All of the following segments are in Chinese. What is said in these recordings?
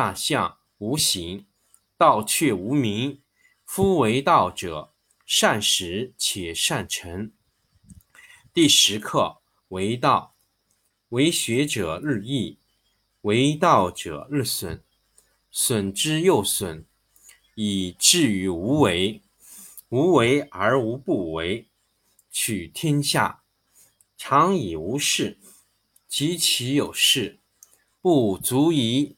大象无形，道却无名。夫为道者，善始且善成。第十课：为道，为学者日益，为道者日损，损之又损，以至于无为。无为而无不为。取天下常以无事，及其有事，不足以。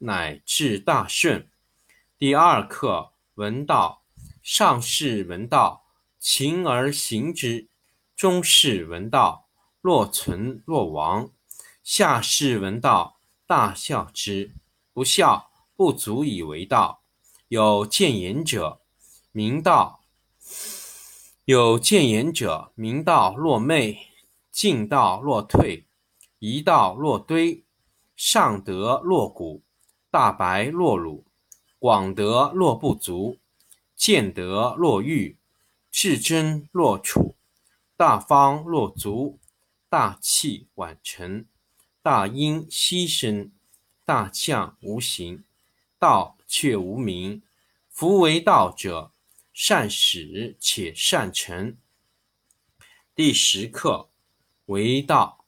乃至大顺。第二课：闻道。上士闻道，勤而行之；中士闻道，若存若亡；下士闻道，大笑之。不笑，不足以为道。有见言者，明道；有见言者，明道若昧，进道若退，一道若堆。上德若谷，大白若鲁，广德若不足，见德若愚，至真若楚，大方若足，大器晚成，大音希声，大象无形，道却无名。夫为道者，善始且善成。第十课：为道，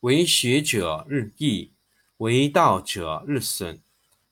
为学者日益。为道者日损，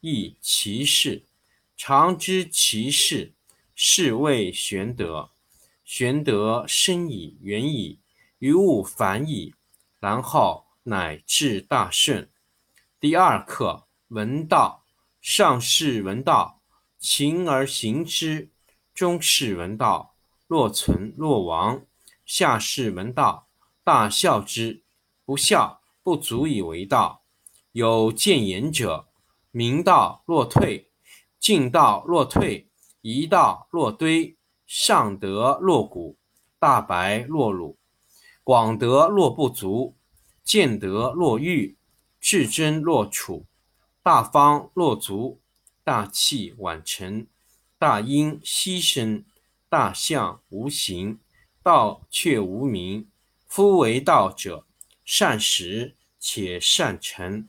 亦其事。常知其事，是谓玄德。玄德深矣，远矣，于物反矣，然后乃至大顺。第二课，闻道。上士闻道，勤而行之；中士闻道，若存若亡；下士闻道，大孝之。不孝，不足以为道。有见言者，明道若退，进道若退，一道若堆，上德若谷，大白若鲁，广德若不足，见德若愚，至真若楚，大方若足，大器晚成，大音希声，大象无形，道却无名。夫为道者，善始且善成。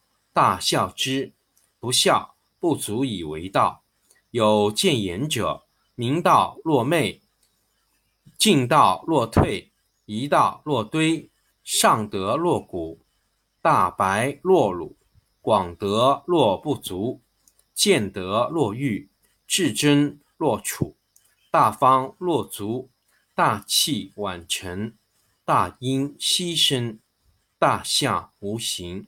大孝之，不孝，不足以为道。有见言者，明道若昧，进道若退，一道若堆，上德若谷，大白若鲁，广德若不足，见德若愚，至真若楚，大方若足，大器晚成，大音希声，大象无形。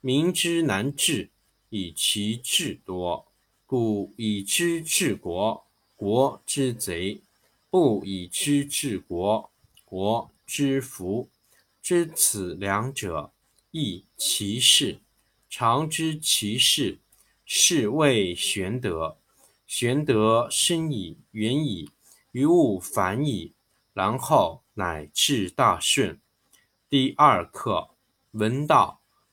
民之难治，以其智多。故以知治国，国之贼；不以知治国，国之福。知此两者，亦其事。常知其事，是谓玄德。玄德深矣，远矣，于物反矣，然后乃至大顺。第二课，闻道。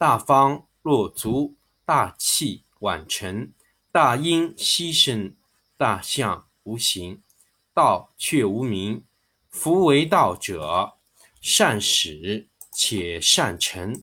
大方若足，大器晚成，大音希声，大象无形，道却无名。夫为道者，善始且善成。